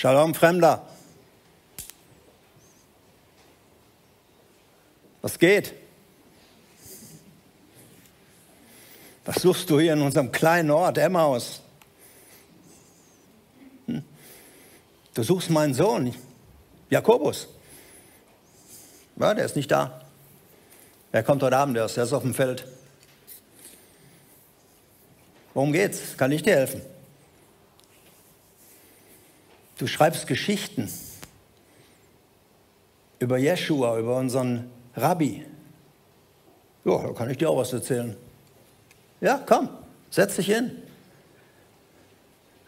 Shalom, Fremder. Was geht? Was suchst du hier in unserem kleinen Ort, Emmaus? Hm? Du suchst meinen Sohn, Jakobus. Ja, der ist nicht da. Er kommt heute Abend erst, der ist auf dem Feld. Worum geht's? Kann ich dir helfen? Du schreibst Geschichten über Jeshua, über unseren Rabbi. Ja, da kann ich dir auch was erzählen. Ja, komm, setz dich hin.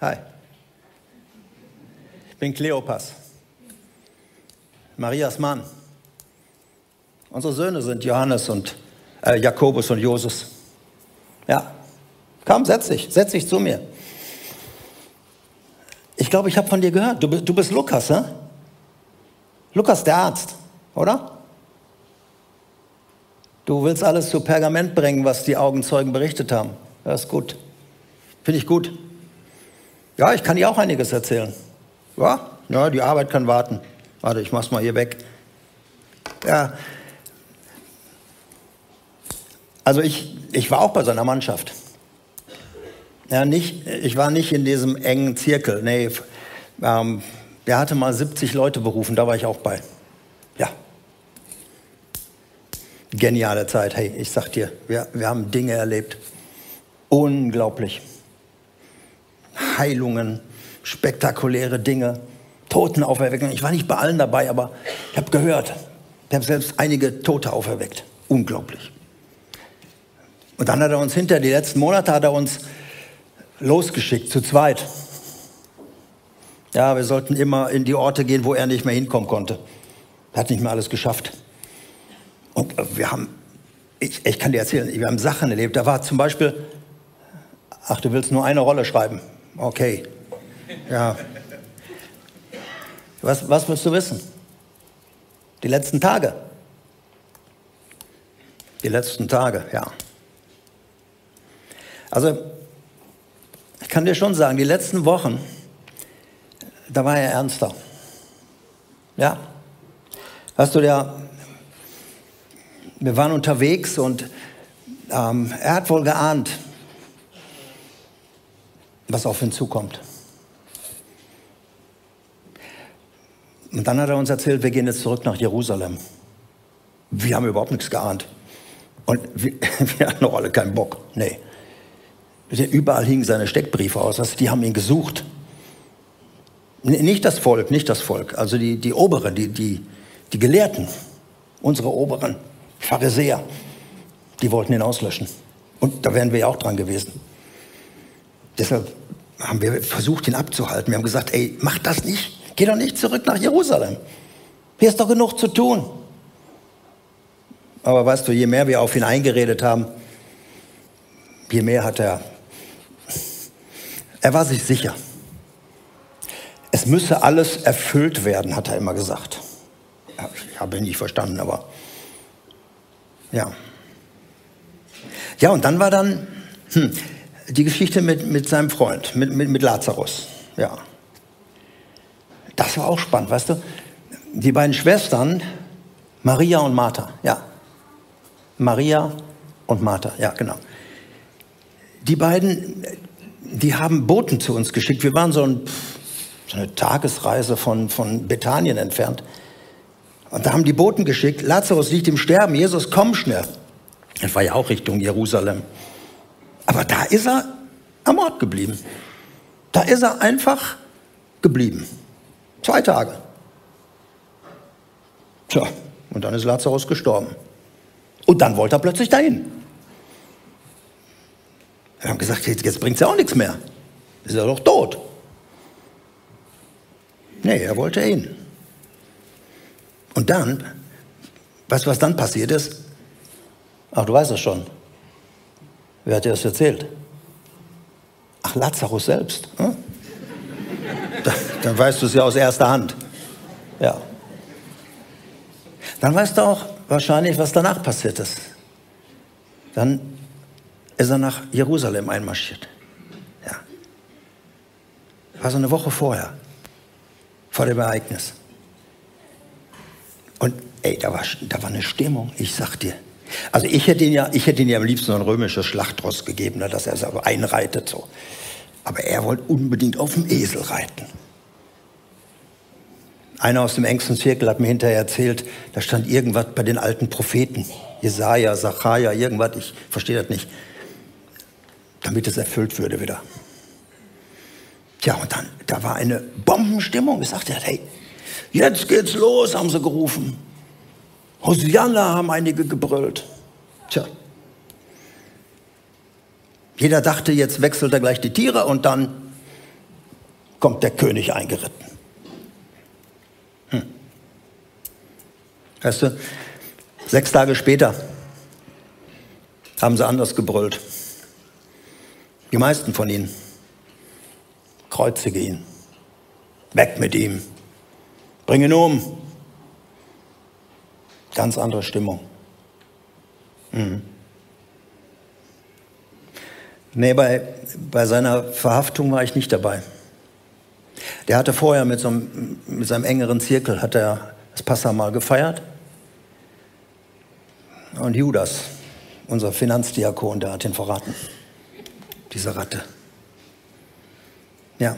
Hi. Ich bin Kleopas, Marias Mann. Unsere Söhne sind Johannes und äh, Jakobus und Josus. Ja, komm, setz dich, setz dich zu mir. Glaube, ich habe von dir gehört. Du, du bist Lukas, hä? Lukas, der Arzt, oder? Du willst alles zu Pergament bringen, was die Augenzeugen berichtet haben. Das ist gut. Finde ich gut. Ja, ich kann dir auch einiges erzählen. Ja, ja, die Arbeit kann warten. Warte, ich mach's mal hier weg. Ja. Also ich, ich war auch bei seiner Mannschaft. Ja, nicht, ich war nicht in diesem engen Zirkel. Nee, ähm, der hatte mal 70 Leute berufen, da war ich auch bei. Ja, geniale Zeit. Hey, ich sag dir, wir, wir haben Dinge erlebt. Unglaublich. Heilungen, spektakuläre Dinge, Totenauferweckungen. Ich war nicht bei allen dabei, aber ich habe gehört, ich habe selbst einige Tote auferweckt. Unglaublich. Und dann hat er uns hinter die letzten Monate hat er uns losgeschickt, zu zweit. Ja, wir sollten immer in die Orte gehen, wo er nicht mehr hinkommen konnte. Er hat nicht mehr alles geschafft. Und äh, wir haben, ich, ich kann dir erzählen, wir haben Sachen erlebt. Da war zum Beispiel, ach, du willst nur eine Rolle schreiben. Okay. Ja. Was, was willst du wissen? Die letzten Tage. Die letzten Tage, ja. Also, kann dir schon sagen, die letzten Wochen, da war er ernster. Ja. Hast du, der, wir waren unterwegs und ähm, er hat wohl geahnt, was auf ihn zukommt. Und dann hat er uns erzählt, wir gehen jetzt zurück nach Jerusalem. Wir haben überhaupt nichts geahnt. Und wir, wir hatten noch alle keinen Bock. Nee. Überall hingen seine Steckbriefe aus. Also die haben ihn gesucht. Nicht das Volk, nicht das Volk. Also die, die Oberen, die, die, die Gelehrten, unsere Oberen. Pharisäer, die wollten ihn auslöschen. Und da wären wir ja auch dran gewesen. Deshalb haben wir versucht, ihn abzuhalten. Wir haben gesagt, ey, mach das nicht. Geh doch nicht zurück nach Jerusalem. Hier ist doch genug zu tun. Aber weißt du, je mehr wir auf ihn eingeredet haben, je mehr hat er, er war sich sicher. Es müsse alles erfüllt werden, hat er immer gesagt. Ich habe ihn nicht verstanden, aber ja. Ja, und dann war dann hm, die Geschichte mit, mit seinem Freund, mit, mit, mit Lazarus. Ja. Das war auch spannend, weißt du? Die beiden Schwestern, Maria und Martha, ja. Maria und Martha, ja, genau. Die beiden, die haben Boten zu uns geschickt. Wir waren so, ein, so eine Tagesreise von, von Bethanien entfernt. Und da haben die Boten geschickt, Lazarus liegt im Sterben, Jesus, komm schnell. Das war ja auch Richtung Jerusalem. Aber da ist er am Ort geblieben. Da ist er einfach geblieben. Zwei Tage. Tja, und dann ist Lazarus gestorben. Und dann wollte er plötzlich dahin. Wir haben gesagt, jetzt, bringt es ja auch nichts mehr. Ist er doch tot. Nee, er wollte hin. Und dann, weißt du, was dann passiert ist? Ach, du weißt es schon. Wer hat dir das erzählt? Ach, Lazarus selbst. Hm? Dann, dann weißt du es ja aus erster Hand. Ja. Dann weißt du auch wahrscheinlich, was danach passiert ist. Dann ist er nach Jerusalem einmarschiert. Ja. War so eine Woche vorher. vor dem Ereignis. Und ey, da war, da war eine Stimmung, ich sag dir. Also ich hätte ihn ja, ich hätte ihn ja am liebsten so ein römisches Schlachtross gegeben, ne, dass er es aber einreitet so. Aber er wollte unbedingt auf dem Esel reiten. Einer aus dem engsten Zirkel hat mir hinterher erzählt, da stand irgendwas bei den alten Propheten. Jesaja, Sacharja, irgendwas, ich verstehe das nicht. Damit es erfüllt würde wieder. Tja, und dann, da war eine Bombenstimmung. Ich sagte, hey, jetzt geht's los, haben sie gerufen. Hosianna haben einige gebrüllt. Tja. Jeder dachte, jetzt wechselt er gleich die Tiere und dann kommt der König eingeritten. Hm. Weißt du, sechs Tage später haben sie anders gebrüllt. Die meisten von ihnen. Kreuzige ihn. Weg mit ihm. Bring ihn um. Ganz andere Stimmung. Mhm. Nee, bei, bei seiner Verhaftung war ich nicht dabei. Der hatte vorher mit, so einem, mit seinem engeren Zirkel hat er das Passamal gefeiert. Und Judas, unser Finanzdiakon, der hat ihn verraten. Diese Ratte. Ja.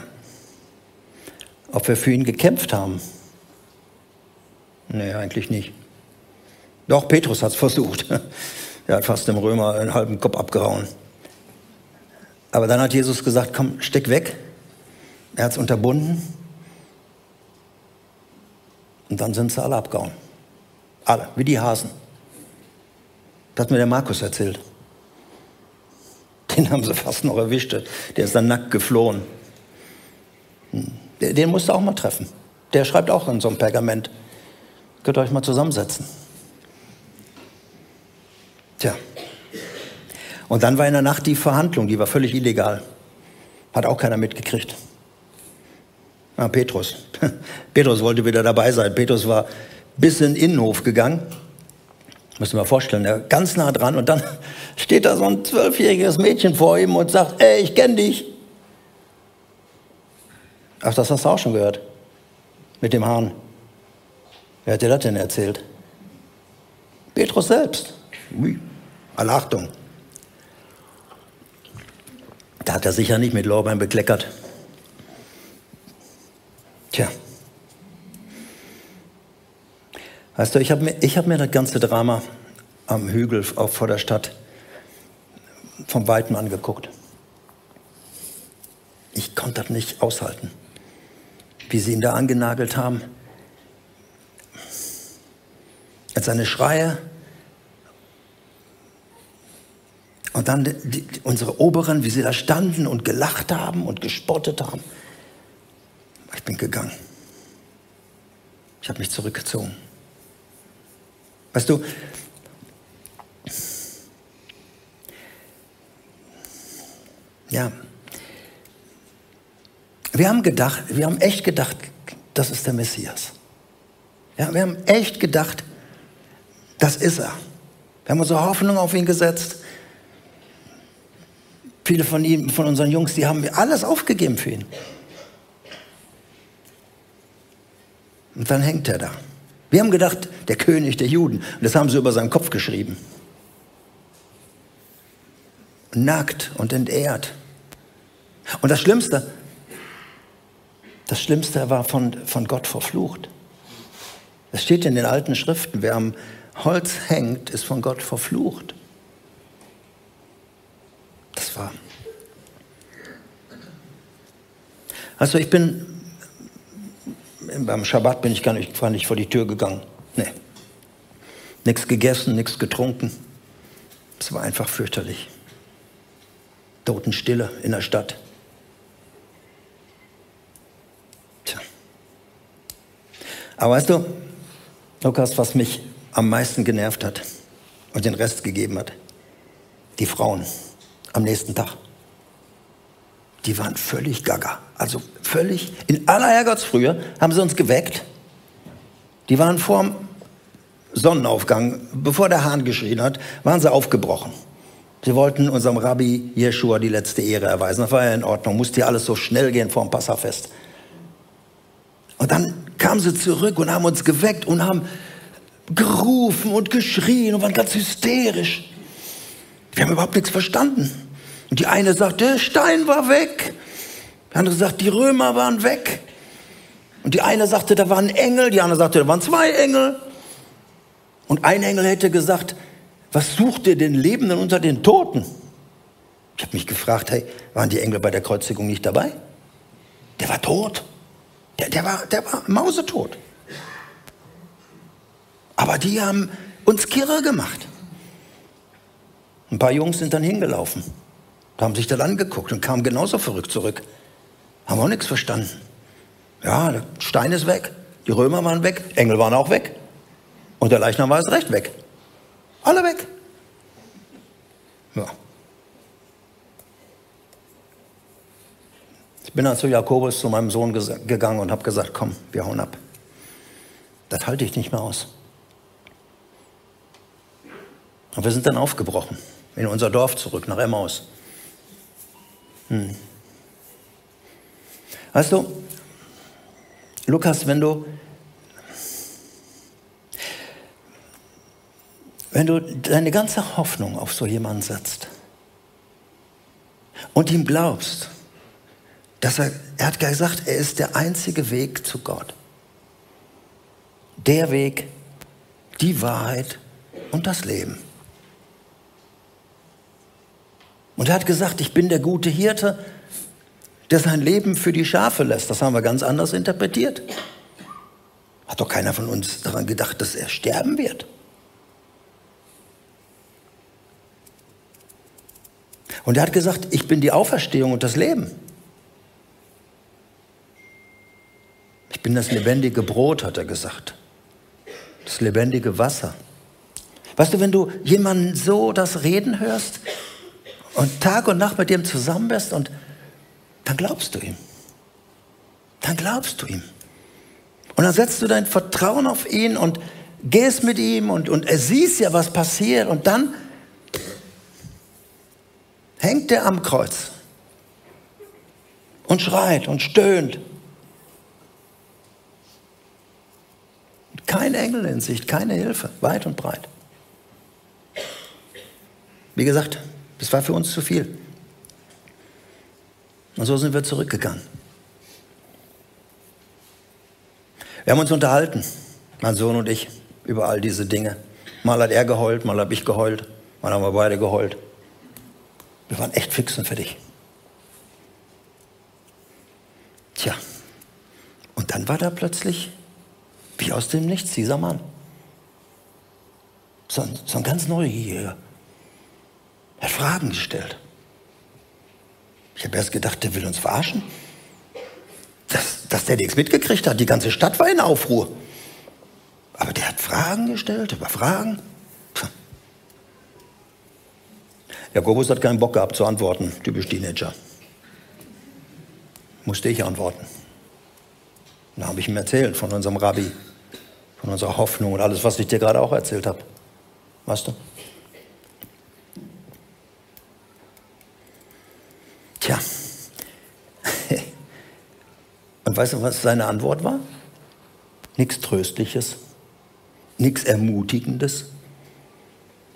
Ob wir für ihn gekämpft haben? Nee, eigentlich nicht. Doch, Petrus hat es versucht. Er hat fast dem Römer einen halben Kopf abgehauen. Aber dann hat Jesus gesagt, komm, steck weg. Er hat es unterbunden. Und dann sind sie alle abgehauen. Alle, wie die Hasen. Das hat mir der Markus erzählt. Den haben sie fast noch erwischt. Der ist dann nackt geflohen. Hm. Den musst du auch mal treffen. Der schreibt auch in so einem Pergament. Könnt ihr euch mal zusammensetzen. Tja. Und dann war in der Nacht die Verhandlung, die war völlig illegal. Hat auch keiner mitgekriegt. Ah, Petrus. Petrus wollte wieder dabei sein. Petrus war bis in den Innenhof gegangen. Muss man mal vorstellen, er ganz nah dran und dann steht da so ein zwölfjähriges Mädchen vor ihm und sagt, ey, ich kenne dich. Ach, das hast du auch schon gehört. Mit dem Hahn. Wer hat dir das denn erzählt? Petrus selbst. Ui, alle Achtung. Da hat er sicher nicht mit Lorbein bekleckert. Tja. Weißt du, ich habe mir, hab mir das ganze Drama am Hügel auch vor der Stadt vom Weiten angeguckt. Ich konnte das nicht aushalten, wie sie ihn da angenagelt haben. Als seine Schreie, Und dann die, unsere Oberen, wie sie da standen und gelacht haben und gespottet haben. Ich bin gegangen. Ich habe mich zurückgezogen. Weißt du, ja, wir haben gedacht, wir haben echt gedacht, das ist der Messias. Ja, wir haben echt gedacht, das ist er. Wir haben unsere Hoffnung auf ihn gesetzt. Viele von ihm, von unseren Jungs, die haben alles aufgegeben für ihn. Und dann hängt er da. Wir haben gedacht, der König der Juden. Und das haben sie über seinen Kopf geschrieben. Nackt und entehrt. Und das Schlimmste, das Schlimmste war von, von Gott verflucht. Es steht in den alten Schriften, wer am Holz hängt, ist von Gott verflucht. Das war. Also ich bin, beim Schabbat bin ich gar nicht, war nicht vor die Tür gegangen. Nee. Nichts gegessen, nichts getrunken. Es war einfach fürchterlich. Totenstille in der Stadt. Tja. Aber weißt du, Lukas, was mich am meisten genervt hat und den Rest gegeben hat? Die Frauen am nächsten Tag. Die waren völlig gaga. Also völlig, in aller Herrgottsfrühe haben sie uns geweckt. Die waren vorm Sonnenaufgang, bevor der Hahn geschrien hat, waren sie aufgebrochen. Sie wollten unserem Rabbi Jeschua die letzte Ehre erweisen. Das war ja in Ordnung. Musste ja alles so schnell gehen vor dem Passafest. Und Und dann kamen sie zurück und haben uns geweckt und haben gerufen und geschrien und waren ganz hysterisch. Wir haben überhaupt nichts verstanden. Und die eine sagt, der Stein war weg. Die andere sagt, die Römer waren weg. Und die eine sagte, da waren Engel. Die andere sagte, da waren zwei Engel. Und ein Engel hätte gesagt, was sucht ihr den Lebenden unter den Toten? Ich habe mich gefragt, hey, waren die Engel bei der Kreuzigung nicht dabei? Der war tot. Der, der, war, der war mausetot. Aber die haben uns kirre gemacht. Ein paar Jungs sind dann hingelaufen, haben sich das angeguckt und kamen genauso verrückt zurück. Haben auch nichts verstanden. Ja, der Stein ist weg, die Römer waren weg, Engel waren auch weg. Und der Leichnam war es recht weg. Alle weg. Ja. Ich bin dann zu Jakobus, zu meinem Sohn gegangen und habe gesagt, komm, wir hauen ab. Das halte ich nicht mehr aus. Und wir sind dann aufgebrochen, in unser Dorf zurück, nach Emmaus. Hm. Weißt du, Lukas, wenn du, wenn du deine ganze Hoffnung auf so jemanden setzt und ihm glaubst, dass er, er hat gesagt, er ist der einzige Weg zu Gott. Der Weg, die Wahrheit und das Leben. Und er hat gesagt, ich bin der gute Hirte, der sein Leben für die Schafe lässt. Das haben wir ganz anders interpretiert. Hat doch keiner von uns daran gedacht, dass er sterben wird. Und er hat gesagt, ich bin die Auferstehung und das Leben. Ich bin das lebendige Brot, hat er gesagt. Das lebendige Wasser. Weißt du, wenn du jemanden so das Reden hörst, und Tag und Nacht mit ihm zusammen bist und dann glaubst du ihm. Dann glaubst du ihm. Und dann setzt du dein Vertrauen auf ihn und gehst mit ihm und, und er siehst ja, was passiert und dann hängt er am Kreuz und schreit und stöhnt. Kein Engel in Sicht, keine Hilfe, weit und breit. Wie gesagt, das war für uns zu viel. Und so sind wir zurückgegangen. Wir haben uns unterhalten, mein Sohn und ich, über all diese Dinge. Mal hat er geheult, mal habe ich geheult, mal haben wir beide geheult. Wir waren echt fix und fertig. Tja, und dann war da plötzlich, wie aus dem Nichts, dieser Mann. So ein, so ein ganz neugieriger, er Fragen gestellt. Ich habe erst gedacht, der will uns verarschen. Dass, dass der nichts mitgekriegt hat. Die ganze Stadt war in Aufruhr. Aber der hat Fragen gestellt, über Fragen. Jakobus hat keinen Bock gehabt zu antworten, typisch Teenager. Musste ich antworten. Dann habe ich ihm erzählt von unserem Rabbi, von unserer Hoffnung und alles, was ich dir gerade auch erzählt habe. Weißt du? Tja. Und weißt du, was seine Antwort war? Nichts Tröstliches, nichts Ermutigendes.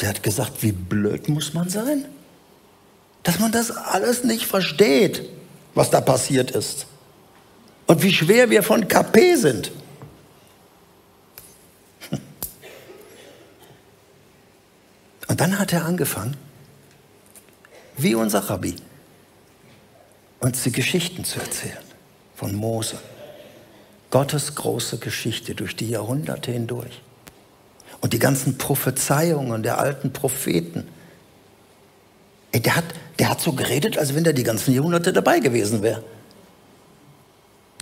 Der hat gesagt, wie blöd muss man sein, dass man das alles nicht versteht, was da passiert ist. Und wie schwer wir von KP sind. Und dann hat er angefangen, wie unser Rabbi, uns die Geschichten zu erzählen von Mose. Gottes große Geschichte durch die Jahrhunderte hindurch. Und die ganzen Prophezeiungen der alten Propheten. Ey, der, hat, der hat so geredet, als wenn der die ganzen Jahrhunderte dabei gewesen wäre.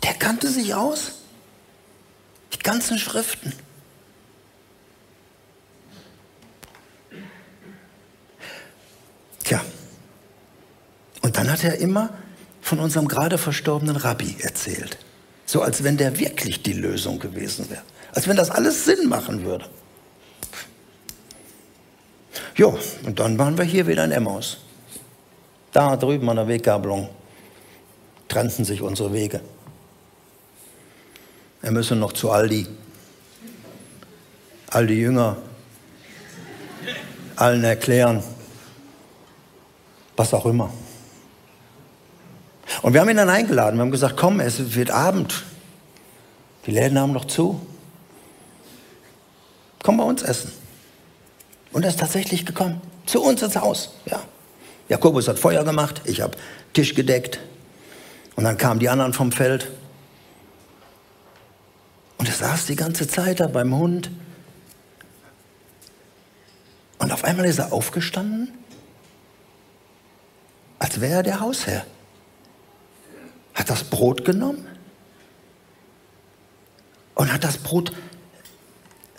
Der kannte sich aus. Die ganzen Schriften. Tja, und dann hat er immer von unserem gerade verstorbenen Rabbi erzählt. So als wenn der wirklich die Lösung gewesen wäre. Als wenn das alles Sinn machen würde. Jo, und dann waren wir hier wieder in Emmaus. Da drüben an der Weggabelung trennten sich unsere Wege. er müsse noch zu Aldi. All die Jünger allen erklären, was auch immer. Und wir haben ihn dann eingeladen. Wir haben gesagt, komm, es wird Abend. Die Läden haben noch zu. Komm bei uns essen. Und er ist tatsächlich gekommen. Zu uns ins Haus. Ja. Jakobus hat Feuer gemacht, ich habe Tisch gedeckt. Und dann kamen die anderen vom Feld. Und er saß die ganze Zeit da beim Hund. Und auf einmal ist er aufgestanden, als wäre er der Hausherr. Hat das Brot genommen und hat das Brot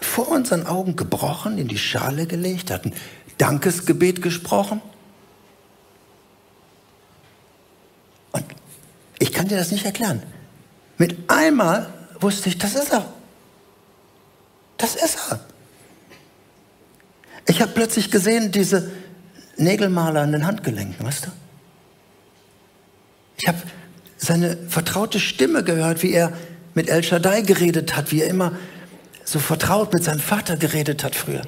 vor unseren Augen gebrochen, in die Schale gelegt, hat ein Dankesgebet gesprochen. Und ich kann dir das nicht erklären. Mit einmal wusste ich, das ist er. Das ist er. Ich habe plötzlich gesehen, diese Nägelmaler an den Handgelenken, weißt du? Ich habe seine vertraute Stimme gehört, wie er mit El Shaddai geredet hat, wie er immer so vertraut mit seinem Vater geredet hat früher.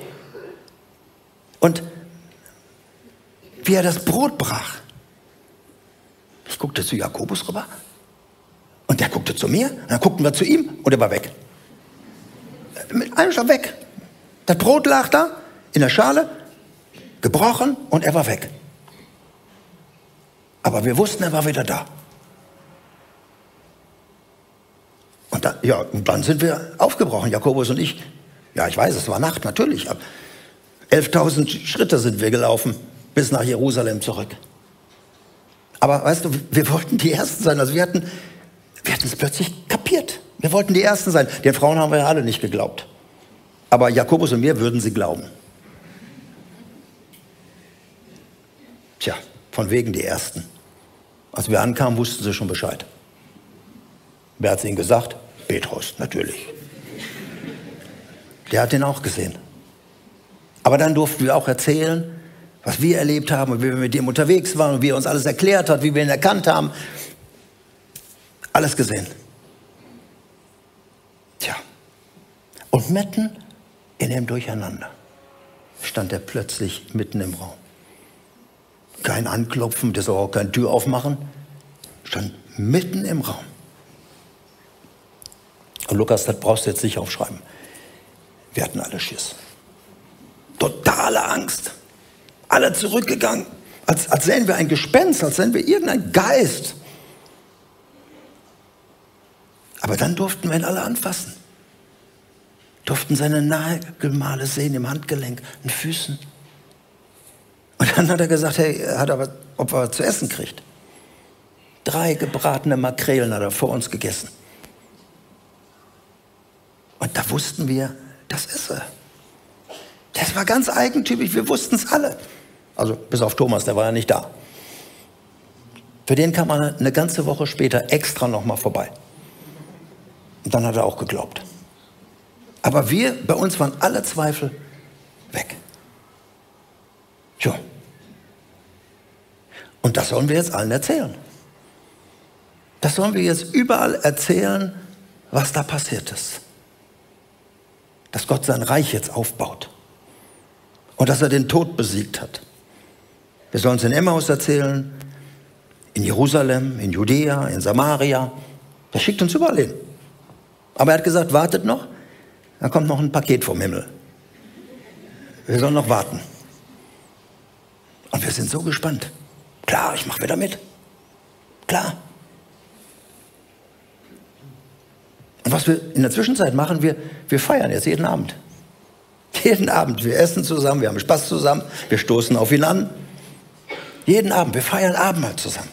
Und wie er das Brot brach. Ich guckte zu Jakobus rüber und der guckte zu mir, und dann guckten wir zu ihm und er war weg. Mit einem Schlag weg. Das Brot lag da in der Schale, gebrochen und er war weg. Aber wir wussten, er war wieder da. Und dann, ja, und dann sind wir aufgebrochen, Jakobus und ich. Ja, ich weiß, es war Nacht, natürlich. 11.000 Schritte sind wir gelaufen bis nach Jerusalem zurück. Aber weißt du, wir wollten die Ersten sein. Also wir hatten, wir hatten es plötzlich kapiert. Wir wollten die Ersten sein. Den Frauen haben wir ja alle nicht geglaubt. Aber Jakobus und mir würden sie glauben. Tja, von wegen die Ersten. Als wir ankamen, wussten sie schon Bescheid. Wer hat es ihnen gesagt? Petrus, natürlich. Der hat ihn auch gesehen. Aber dann durften wir auch erzählen, was wir erlebt haben und wie wir mit ihm unterwegs waren und wie er uns alles erklärt hat, wie wir ihn erkannt haben. Alles gesehen. Tja. Und mitten in dem Durcheinander stand er plötzlich mitten im Raum. Kein Anklopfen, das auch keine Tür aufmachen, stand mitten im Raum. Und Lukas, das brauchst du jetzt nicht aufschreiben. Wir hatten alle Schiss. Totale Angst. Alle zurückgegangen. Als, als sähen wir ein Gespenst, als sähen wir irgendeinen Geist. Aber dann durften wir ihn alle anfassen. Durften seine Nagelmale sehen im Handgelenk, in Füßen. Und dann hat er gesagt, hey, hat er, ob er was zu essen kriegt. Drei gebratene Makrelen hat er vor uns gegessen. Und da wussten wir, das ist er. Das war ganz eigentümlich, wir wussten es alle. Also bis auf Thomas, der war ja nicht da. Für den kam man eine ganze Woche später extra nochmal vorbei. Und dann hat er auch geglaubt. Aber wir, bei uns waren alle Zweifel weg. Tja. Und das sollen wir jetzt allen erzählen. Das sollen wir jetzt überall erzählen, was da passiert ist dass Gott sein Reich jetzt aufbaut und dass er den Tod besiegt hat. Wir sollen es in Emmaus erzählen, in Jerusalem, in Judäa, in Samaria. Er schickt uns überall hin. Aber er hat gesagt, wartet noch, dann kommt noch ein Paket vom Himmel. Wir sollen noch warten. Und wir sind so gespannt. Klar, ich mache wieder mit. Klar. Und was wir in der Zwischenzeit machen, wir, wir feiern jetzt jeden Abend. Jeden Abend. Wir essen zusammen, wir haben Spaß zusammen, wir stoßen auf ihn an. Jeden Abend. Wir feiern Abendmahl zusammen.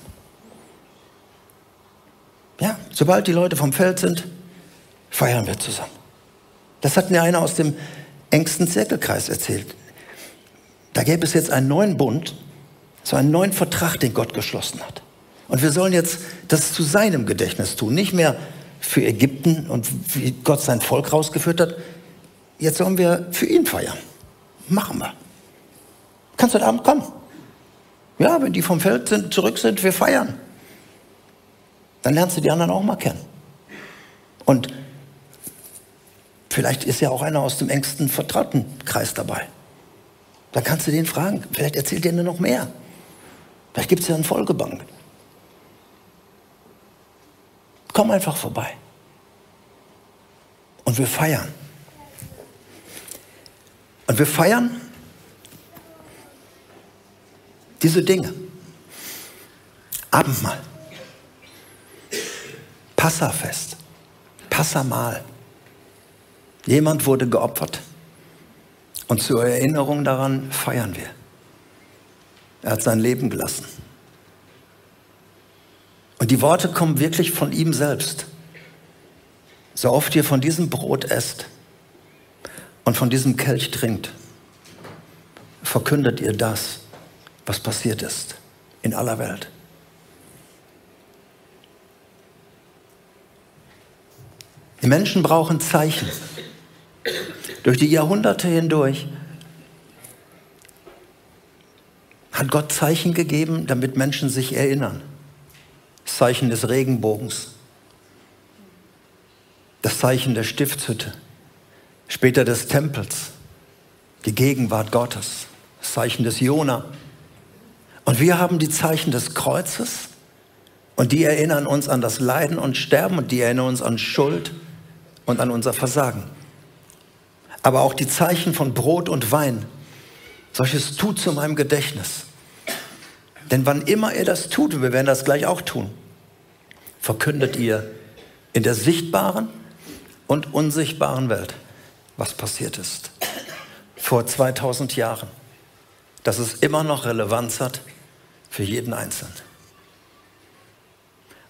Ja, sobald die Leute vom Feld sind, feiern wir zusammen. Das hat mir einer aus dem engsten Zirkelkreis erzählt. Da gäbe es jetzt einen neuen Bund, so einen neuen Vertrag, den Gott geschlossen hat. Und wir sollen jetzt das zu seinem Gedächtnis tun, nicht mehr für Ägypten und wie Gott sein Volk rausgeführt hat. Jetzt sollen wir für ihn feiern. Machen wir. Kannst du heute Abend kommen? Ja, wenn die vom Feld sind, zurück sind, wir feiern. Dann lernst du die anderen auch mal kennen. Und Vielleicht ist ja auch einer aus dem engsten Vertrautenkreis dabei. Dann kannst du den fragen. Vielleicht erzählt er dir noch mehr. Vielleicht gibt es ja einen Folgebank. Komm einfach vorbei. Und wir feiern. Und wir feiern diese Dinge. Abendmahl. Passafest. Passamal. Jemand wurde geopfert. Und zur Erinnerung daran feiern wir. Er hat sein Leben gelassen. Und die Worte kommen wirklich von ihm selbst. So oft ihr von diesem Brot esst und von diesem Kelch trinkt, verkündet ihr das, was passiert ist in aller Welt. Die Menschen brauchen Zeichen. Durch die Jahrhunderte hindurch hat Gott Zeichen gegeben, damit Menschen sich erinnern. Zeichen des Regenbogens, das Zeichen der Stiftshütte, später des Tempels, die Gegenwart Gottes, das Zeichen des Jona. Und wir haben die Zeichen des Kreuzes und die erinnern uns an das Leiden und Sterben und die erinnern uns an Schuld und an unser Versagen. Aber auch die Zeichen von Brot und Wein, solches tut zu meinem Gedächtnis. Denn wann immer ihr das tut, und wir werden das gleich auch tun, verkündet ihr in der sichtbaren und unsichtbaren Welt, was passiert ist. Vor 2000 Jahren. Dass es immer noch Relevanz hat für jeden Einzelnen.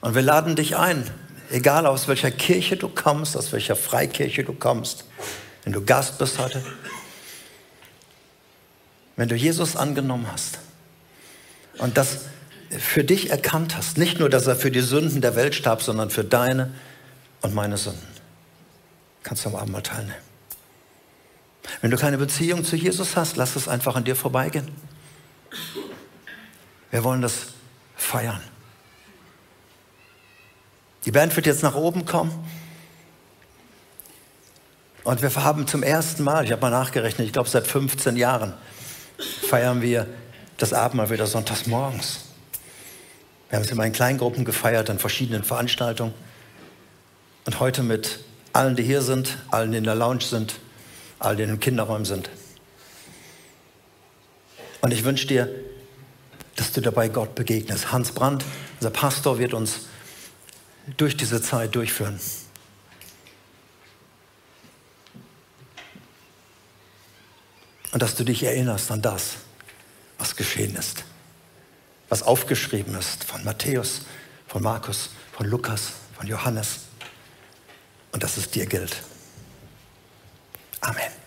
Und wir laden dich ein, egal aus welcher Kirche du kommst, aus welcher Freikirche du kommst, wenn du Gast bist heute, wenn du Jesus angenommen hast, und das für dich erkannt hast. Nicht nur, dass er für die Sünden der Welt starb, sondern für deine und meine Sünden. Kannst du am Abend mal teilnehmen. Wenn du keine Beziehung zu Jesus hast, lass es einfach an dir vorbeigehen. Wir wollen das feiern. Die Band wird jetzt nach oben kommen. Und wir haben zum ersten Mal, ich habe mal nachgerechnet, ich glaube seit 15 Jahren, feiern wir das Abendmahl wieder sonntags morgens. Wir haben es immer in Kleingruppen gefeiert, an verschiedenen Veranstaltungen. Und heute mit allen, die hier sind, allen, die in der Lounge sind, allen, die in den Kinderräumen sind. Und ich wünsche dir, dass du dabei Gott begegnest. Hans Brandt, unser Pastor, wird uns durch diese Zeit durchführen. Und dass du dich erinnerst an das, was geschehen ist, was aufgeschrieben ist von Matthäus, von Markus, von Lukas, von Johannes. Und dass es dir gilt. Amen.